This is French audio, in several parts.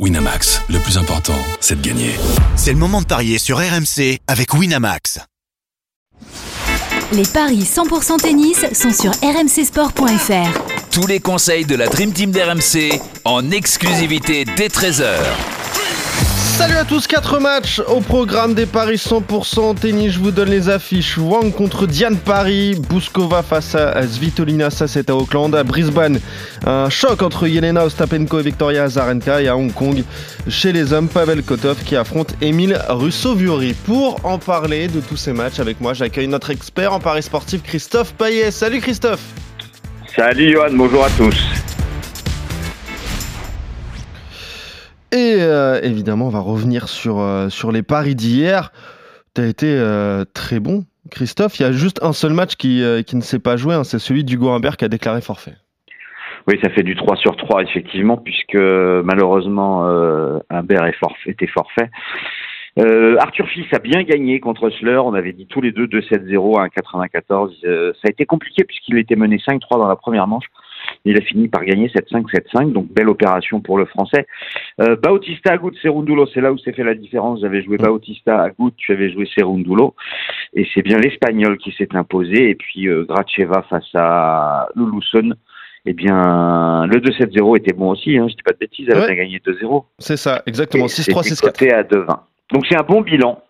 Winamax, le plus important, c'est de gagner. C'est le moment de parier sur RMC avec Winamax. Les paris 100% tennis sont sur rmcsport.fr. Tous les conseils de la Dream Team d'RMC en exclusivité dès 13h. Salut à tous, 4 matchs au programme des paris 100% tennis. Je vous donne les affiches. Wang contre Diane Paris, Bouskova face à Svitolina, ça c'est à Auckland. À Brisbane, un choc entre Yelena Ostapenko et Victoria Azarenka. Et à Hong Kong, chez les hommes, Pavel Kotov qui affronte Emile Russo-Viori. Pour en parler de tous ces matchs avec moi, j'accueille notre expert en paris sportif, Christophe Payet. Salut Christophe Salut Johan, bonjour à tous Et euh, évidemment, on va revenir sur, euh, les paris d'hier. Tu as été euh, très bon, Christophe. Il y a juste un seul match qui, ne s'est pas joué, hein. c'est celui d'Hugo Humbert qui a déclaré forfait. Oui, ça fait du 3 sur 3, effectivement, puisque malheureusement, Humbert était forfait. Arthur Fils a bien gagné contre Slur. On avait dit tous les deux 2-7-0 à 1,94. ça a été compliqué puisqu'il était mené 5-3 dans la première manche. Il a fini par gagner 7-5, 7-5, donc belle opération pour le Français. Euh, Bautista Agut, Serundulo, c'est là où s'est fait la différence. J'avais joué Bautista Agut, tu avais joué Serundulo, et c'est bien l'Espagnol qui s'est imposé. Et puis euh, Gracheva face à Luluson. Eh bien, le 2-7-0 était bon aussi, hein, je dis pas de bêtises, elle a gagné 2-0. C'est ça, exactement, 6-3, 6-4. à 2-20. Donc c'est un bon bilan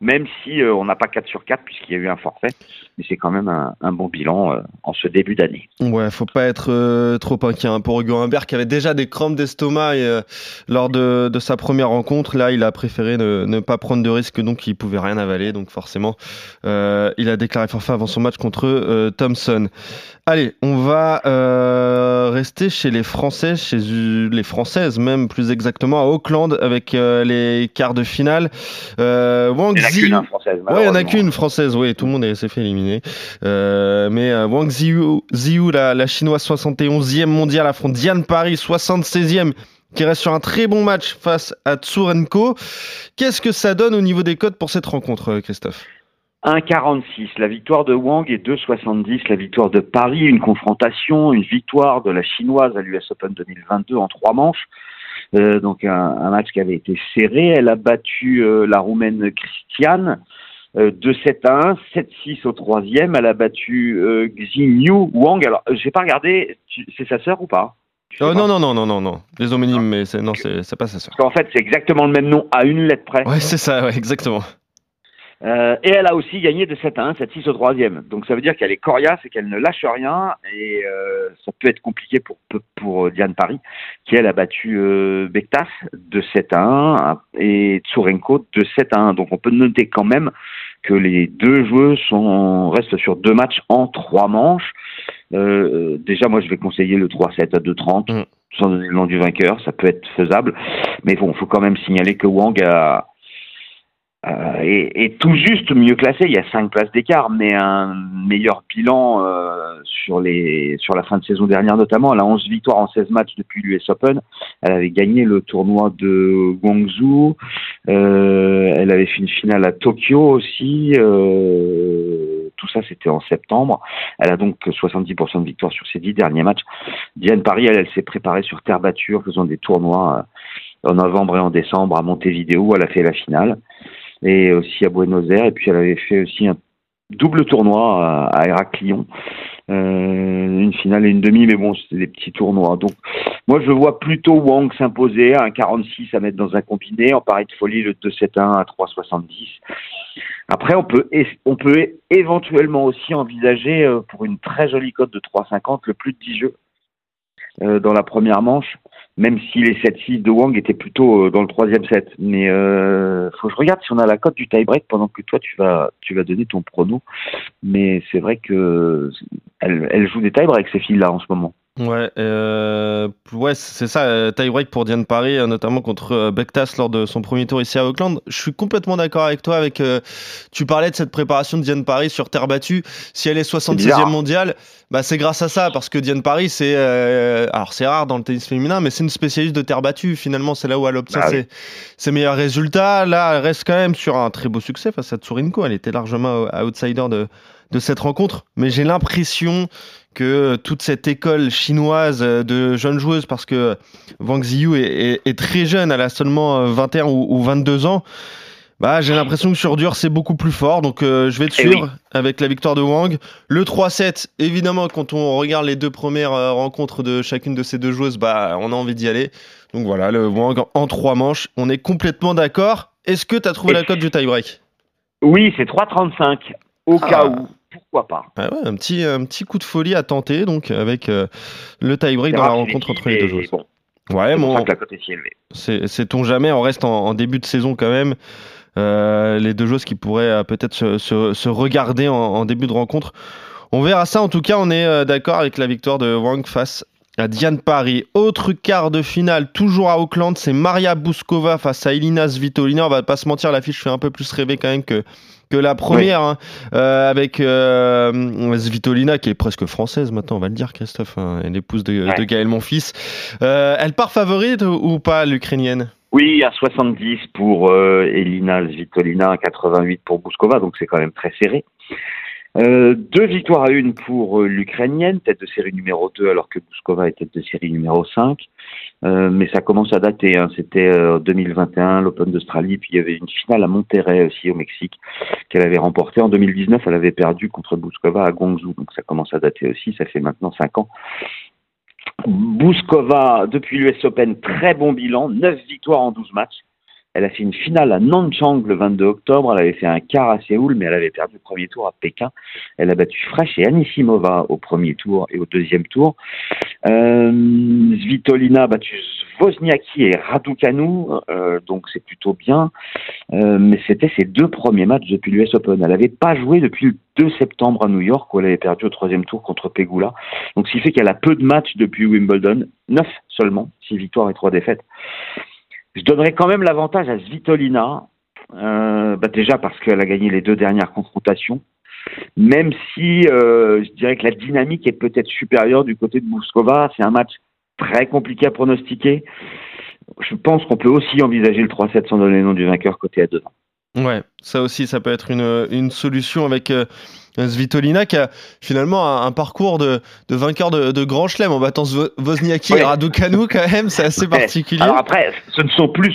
même si euh, on n'a pas 4 sur 4 puisqu'il y a eu un forfait. Mais c'est quand même un, bon bilan euh, en ce début d'année. Ouais, faut pas être euh, trop inquiet hein, pour Hugo Humbert qui avait déjà des crampes d'estomac lors de, sa première rencontre. Là, il a préféré ne, pas prendre de risque, donc il pouvait rien avaler. Donc forcément, il a déclaré forfait avant son match contre Thompson. Allez, on va rester chez les Français, chez les Françaises même plus exactement, à Auckland avec les quarts de finale. Wang qu'une française. Oui, il n'y en a qu'une française, oui, tout le monde s'est fait éliminer. Euh, mais euh, Wang Ziyu, la, la, chinoise 71e mondiale, affronte Diane Paris 76e qui reste sur un très bon match face à Tsurenko. Qu'est-ce que ça donne au niveau des codes pour cette rencontre, euh, Christophe? 1,46. La victoire de Wang est 2,70. La victoire de Paris, une confrontation, une victoire de la chinoise à l'US Open 2022 en trois manches. Euh, donc un, match qui avait été serré. Elle a battu euh, la roumaine Christiane euh, 2-7 à 1, 7-6 au troisième. Elle a battu euh, Xinyu Wang. Alors, j'ai pas regardé, c'est sa sœur ou pas? Oh, non, non, non, non, non, non. Les homonymes, mais c'est, non, c'est, pas sa sœur. Parce qu'en fait, c'est exactement le même nom à une lettre près. Ouais, c'est ça, ouais, exactement. Euh, et elle a aussi gagné de 7 à 1, 7-6 au troisième. Donc ça veut dire qu'elle est coriace et qu'elle ne lâche rien. Et euh, ça peut être compliqué pour, pour Diane Paris, qui elle a battu euh, Bektas de 7 à 1 et Tsurenko de 7 à 1. Donc on peut noter quand même que les deux joueuses sont, restent sur deux matchs en trois manches. Euh, déjà, moi, je vais conseiller le 3-7 à 2-30, mm. sans donner le nom du vainqueur. Ça peut être faisable. Mais bon, il faut quand même signaler que Wang a euh, et, tout juste mieux classé. Il y a cinq places d'écart, mais un meilleur bilan euh, sur les sur la fin de saison dernière notamment. Elle a 11 victoires en 16 matchs depuis l'US Open. Elle avait gagné le tournoi de Guangzhou. Euh, elle avait fait une finale à Tokyo aussi. tout ça, c'était en septembre. Elle a donc 70% de victoires sur ses dix derniers matchs. Diane Paris, elle, elle s'est préparée sur terre battue faisant des tournois en novembre et en décembre à Montevideo. Elle a fait la finale et aussi à Buenos Aires. Et puis elle avait fait aussi un double tournoi à, Héraclion. Euh, une finale et une demi, mais bon, c'était des petits tournois. Donc, moi, je vois plutôt Wang s'imposer un 46 à mettre dans un combiné, en pari de folie, le 2-7-1 à 3-70. Après, on peut, on peut éventuellement aussi envisager, euh, pour une très jolie cote de 3,50, le plus de 10 jeux euh, dans la première manche même si les 7-6 de Wang étaient plutôt euh, dans le troisième set. Mais euh, faut que je regarde si on a la cote du tie-break pendant que toi tu vas tu vas donner ton prono. Mais c'est vrai que elle, elle joue des tie-breaks ces filles là en ce moment. Ouais, euh, ouais c'est ça, euh, tie-break pour Diane Paris, euh, notamment contre euh, Bektas lors de son premier tour ici à Auckland. Je suis complètement d'accord avec toi. Avec, tu parlais de cette préparation de Diane Paris sur terre battue. Si elle est 66e mondiale, bah c'est grâce à ça, parce que Diane Paris, c'est alors c'est rare dans le tennis féminin, mais c'est une spécialiste de terre battue. Finalement, c'est là où elle obtient bah ses, meilleurs résultats. Là, elle reste quand même sur un très beau succès face à Tsurinko. Elle était largement outsider de de cette rencontre, mais j'ai l'impression que toute cette école chinoise de jeunes joueuses, parce que Wang Ziyu est, très jeune, elle a seulement 21 ou, 22 ans, bah, j'ai l'impression que sur dur c'est beaucoup plus fort, donc euh, je vais te eh suivre avec la victoire de Wang. Le 3-7, évidemment, quand on regarde les deux premières euh, rencontres de chacune de ces deux joueuses, bah, on a envie d'y aller. Donc voilà, le Wang en trois manches, on est complètement d'accord. Est-ce que tu as trouvé la cote du tie-break? Oui, c'est 3-35, au ah. cas où pourquoi pas. Ah ouais, un petit, un petit coup de folie à tenter, donc avec euh, le tie-break dans la rencontre entre les deux joueurs. Bon. Ouais, bon. C'est on jamais, on reste en, début de saison quand même. Euh, les deux joueuses qui pourraient euh, peut-être se, se, regarder en, en, début de rencontre. On verra ça. En tout cas, on est d'accord avec la victoire de Wang face à Diane Paris. Autre quart de finale, toujours à Auckland, c'est Maria Bouskova face à Elina Svitolina. On va pas se mentir, l'affiche fait un peu plus rêver quand même que, que la première, hein. euh, avec euh, Svitolina qui est presque française maintenant, on va le dire, Christophe, hein, l'épouse de, de, Gaël Monfils. Euh, elle part favorite ou pas, l'Ukrainienne? Oui, à 70 pour Elina Svitolina, à 88 pour Bouskova, donc c'est quand même très serré. Euh, deux victoires à une pour euh, l'Ukrainienne, tête de série numéro 2 alors que Bouskova est tête de série numéro 5. Euh, mais ça commence à dater, hein. c'était 2021, l'Open d'Australie, puis il y avait une finale à Monterrey aussi au Mexique qu'elle avait remportée. En 2019, elle avait perdu contre Bouskova à Guangzhou, donc ça commence à dater aussi, ça fait maintenant 5 ans. Bouskova, depuis l'US Open, très bon bilan, 9 victoires en 12 matchs. Elle a fait une finale à Nanchang le 22 octobre. Elle avait fait un quart à Séoul, mais elle avait perdu le premier tour à Pékin. Elle a battu Fresh et Anisimova au premier tour et au deuxième tour. Euh, Svitolina a battu Wozniacki et Raducanu, euh, donc c'est plutôt bien. Euh, mais c'était ses deux premiers matchs depuis l'US Open. Elle n'avait pas joué depuis le 2 septembre à New York où elle avait perdu au troisième tour contre Pegula. Donc ce qui fait qu'elle a peu de matchs depuis Wimbledon, neuf seulement, six victoires et trois défaites. Je donnerais quand même l'avantage à Svitolina, euh, bah déjà parce qu'elle a gagné les deux dernières confrontations, même si euh, je dirais que la dynamique est peut-être supérieure du côté de Mouskova. C'est un match très compliqué à pronostiquer. Je pense qu'on peut aussi envisager le 3-7 sans donner le nom du vainqueur côté à 2 Ouais, ça aussi, ça peut être une, une solution avec. Euh, Svitolina qui a finalement un, parcours de, de vainqueur de, de, grand chelem en battant Wozniacki et Raducanu quand même, c'est assez particulier. Alors après, ce ne sont plus,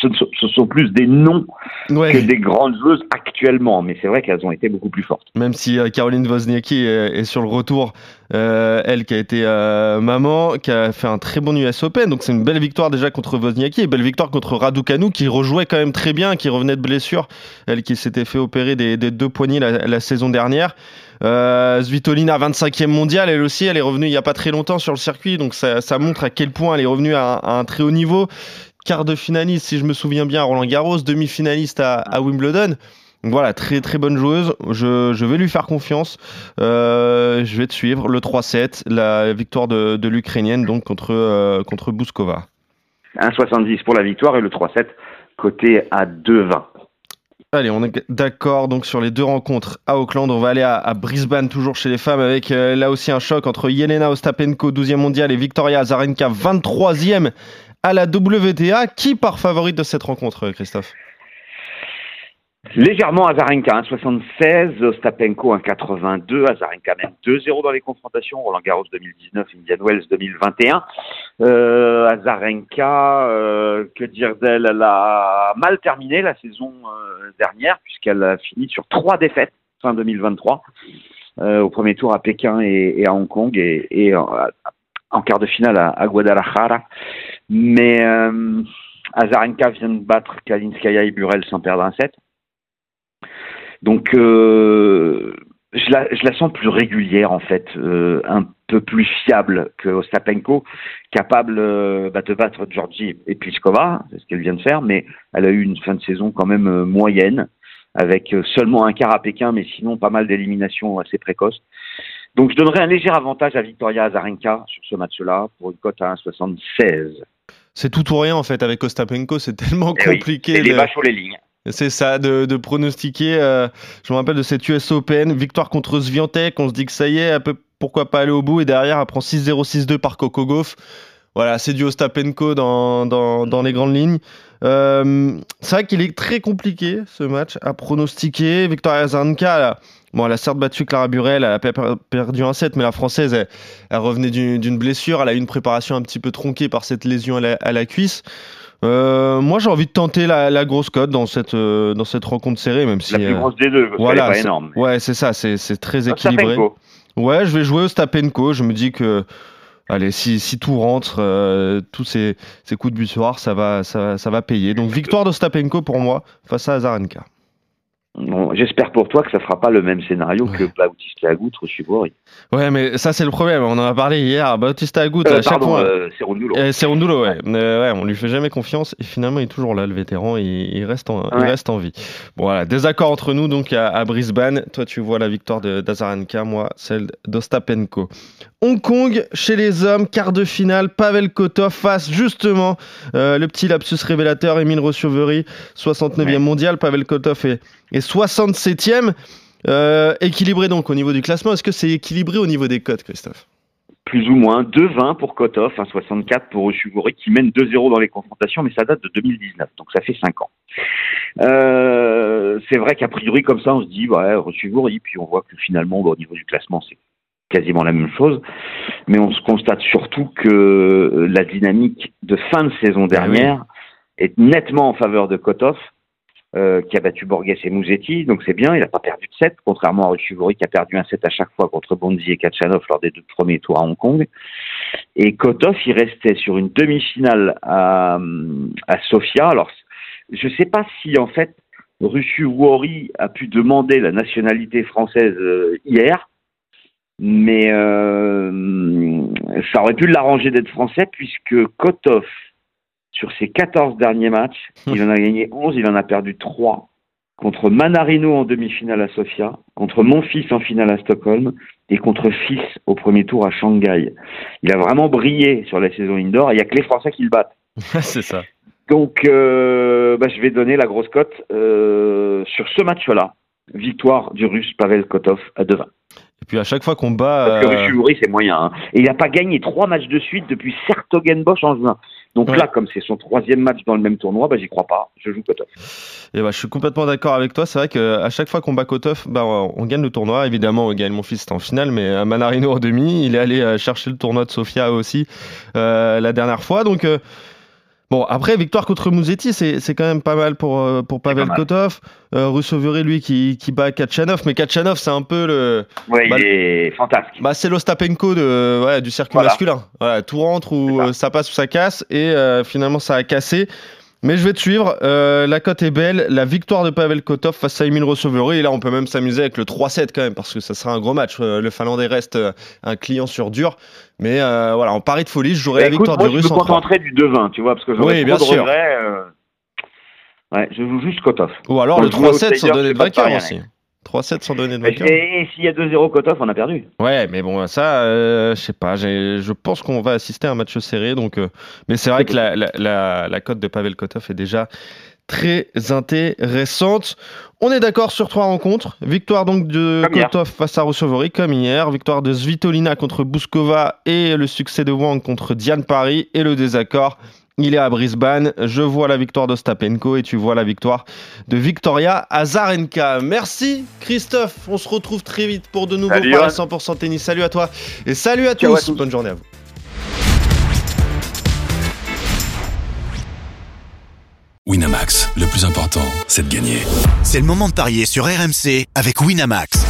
ce, sont plus des noms que des grandes joueuses actuellement, mais c'est vrai qu'elles ont été beaucoup plus fortes. Même si euh, Caroline Wozniacki est, sur le retour, euh, elle qui a été euh, maman, qui a fait un très bon US Open, donc c'est une belle victoire déjà contre Wozniacki et belle victoire contre Raducanu qui rejouait quand même très bien, qui revenait de blessure, elle qui s'était fait opérer des, des deux poignets la, la saison dernière. Euh, Svitolina, 25e mondial, elle aussi, elle est revenue il n'y a pas très longtemps sur le circuit, donc ça, montre à quel point elle est revenue à, un très haut niveau. Quart de finaliste, si je me souviens bien, à Roland Garros, demi-finaliste à, Wimbledon. Donc voilà, très très bonne joueuse. Je, vais lui faire confiance. Euh, je vais te suivre. Le 3-7, la victoire de, l'Ukrainienne donc contre, euh, contre Bouskova. 1,70 pour la victoire et le 3-7 côté à 2,20. Allez, on est d'accord donc sur les deux rencontres à Auckland. On va aller à, Brisbane, toujours chez les femmes, avec euh, là aussi un choc entre Yelena Ostapenko, 12e mondial, et Victoria Azarenka, 23e à la WTA. Qui part favorite de cette rencontre, Christophe? Légèrement Azarenka, 1,76, Ostapenko 1,82, Azarenka même 2-0 dans les confrontations, Roland Garros 2019, Indian Wells 2021. Euh, Azarenka, euh, que dire d'elle, elle a mal terminé la saison euh, dernière puisqu'elle a fini sur trois défaites fin 2023 euh, au premier tour à Pékin et, à Hong Kong et en, quart de finale à, Guadalajara. Mais Azarenka vient de battre Kalinskaya et Burel sans perdre un set. Donc, euh, je, la, la sens plus régulière, en fait, euh, un peu plus fiable que Ostapenko, capable euh, bah, de battre Georgie et Pliskova, c'est ce qu'elle vient de faire, mais elle a eu une fin de saison quand même euh, moyenne, avec seulement un quart à Pékin, mais sinon pas mal d'éliminations assez précoces. Donc je donnerais un léger avantage à Victoria Azarenka sur ce match-là, pour une cote à 1,76. C'est tout ou rien en fait avec Ostapenko, c'est tellement eh compliqué. Oui, les vaches sur les lignes. C'est ça, de, pronostiquer. Euh, je me rappelle de cette US Open, victoire contre Sviantec. On se dit que ça y est, pourquoi pas aller au bout. Et derrière, elle prend 6-0, 6-2 par Coco Gauff. Voilà, c'est du Ostapenko dans, dans, les grandes lignes. Euh, c'est vrai qu'il est très compliqué ce match à pronostiquer. Victoria Zanka, Bon, elle a certes battu Clara Burel, elle a perdu un set, mais la française, elle, revenait d'une blessure, elle a eu une préparation un petit peu tronquée par cette lésion à la, cuisse. Euh, moi, j'ai envie de tenter la, grosse cote dans cette, euh, dans cette rencontre serrée, même si. La plus grosse des deux, voilà, pas énorme. Ouais, c'est ça, c'est très équilibré. Ouais, je vais jouer au Stapenko. Je me dis que allez, si, si tout rentre, euh, tous ces, ces, coups de butoir, ça va, ça, ça, va payer. Donc victoire de Stapenko pour moi face à Azarenka. Bon, J'espère pour toi que ça fera pas le même scénario que Bautista Agut ou Chibori. Ouais, mais ça c'est le problème. On en a parlé hier. Bautista Agut, euh, à chaque fois. Euh, c'est Rondulo. Euh, ouais. ouais. On lui fait jamais confiance et finalement il est toujours là, le vétéran. Il, il reste, en, il reste en vie. Bon voilà, désaccord entre nous donc à, à Brisbane. Toi tu vois la victoire d'Azarenka, moi celle d'Ostapenko. Hong Kong chez les hommes, quart de finale. Pavel Kotov face justement euh, le petit lapsus révélateur. Emile Rossoveri, 69e mondial. Pavel Kotov est et 67e. Euh, équilibré donc au niveau du classement. Est-ce que c'est équilibré au niveau des cotes, Christophe? Plus ou moins. 2-20 pour Kotov, 64 pour Oshugori, qui mène 2-0 dans les confrontations, mais ça date de 2019, donc ça fait 5 ans. Euh, c'est vrai qu'a priori, comme ça, on se dit, ouais, Oshugori, puis on voit que finalement, au niveau du classement, c'est quasiment la même chose. Mais on se constate surtout que la dynamique de fin de saison ah dernière est nettement en faveur de Kotov euh, qui a battu Borges et Mouzetti, donc c'est bien, il n'a pas perdu de 7, contrairement à Ruchivori qui a perdu un 7 à chaque fois contre Bonzi et Kachanov lors des deux premiers tours à Hong Kong. Et Kotov, il restait sur une demi-finale à, Sofia. Alors, je ne sais pas si en fait Ruchivori a pu demander la nationalité française euh, hier, mais euh, ça aurait pu l'arranger d'être français puisque Kotov sur ses 14 derniers matchs, il en a gagné 11, il en a perdu 3. Contre Manarino en demi-finale à Sofia, contre mon fils en finale à Stockholm et contre Fils au premier tour à Shanghai. Il a vraiment brillé sur la saison indoor il n'y a que les Français qui le battent. C'est ça. Donc, euh, bah, je vais donner la grosse cote euh, sur ce match-là. Victoire du Russe Pavel Kotov à 2-20. Et puis à chaque fois qu'on bat. Parce que euh... c'est moyen. Hein. Et il n'a pas gagné trois matchs de suite depuis Sertogenbosch en juin. Donc là, comme c'est son troisième match dans le même tournoi, bah, j'y crois pas. Je joue Kotov. Et bah, je suis complètement d'accord avec toi. C'est vrai qu'à chaque fois qu'on bat Kotov, bah, on gagne le tournoi. Évidemment, Gaël mon fils, en finale, mais Manarino en demi. Il est allé euh, chercher le tournoi de Sofia aussi euh, la dernière fois. Donc. Euh, Bon, après, victoire contre Mouzetti, c'est quand même pas mal pour, euh, pour Pavel Kotov. Euh, lui, qui, qui bat Kachanov. Mais Kachanov, c'est un peu le. Ouais, il est fantastique. Bah, c'est l'Ostapenko de, ouais, du circuit masculin. Voilà, tout rentre ou ça. ça. passe ou ça casse. Et euh, finalement, ça a cassé. Mais je vais te suivre. Euh, la cote est belle. La victoire de Pavel Kotov face à Emil Rossoveri. Et là, on peut même s'amuser avec le 3-7 quand même, parce que ça sera un gros match. Euh, le Finlandais reste euh, un client sur dur. Mais voilà, en pari de folie, je jouerai bah, la victoire du Russe. Je me contenterai du 2-20, tu vois, parce que j'aurais oui, bien de sûr. Ouais, je joue juste Kotov. Ou alors le 3-7 sans donner de vainqueur aussi. 3-7 sans donner de vainqueur. Et, s'il y a 2-0 Kotov, on a perdu. Ouais, mais bon, ça, euh, je sais pas. Je pense qu'on va assister à un match serré. Donc, euh, mais c'est vrai que la, la, la, cote de Pavel Kotov est déjà très intéressante. On est d'accord sur trois rencontres. Victoire donc de Kotov face à Rousseau-Vori, comme hier. Victoire de Svitolina contre Bouskova et le succès de Wang contre Diane Paris et le désaccord il est à Brisbane. Je vois la victoire d'Ostapenko et tu vois la victoire de Victoria Azarenka. Merci Christophe. On se retrouve très vite pour de nouveaux paris 100% tennis. Salut à toi et salut à tous. Bonne journée à vous. Winamax, le plus important, c'est de gagner. C'est le moment de parier sur RMC avec Winamax.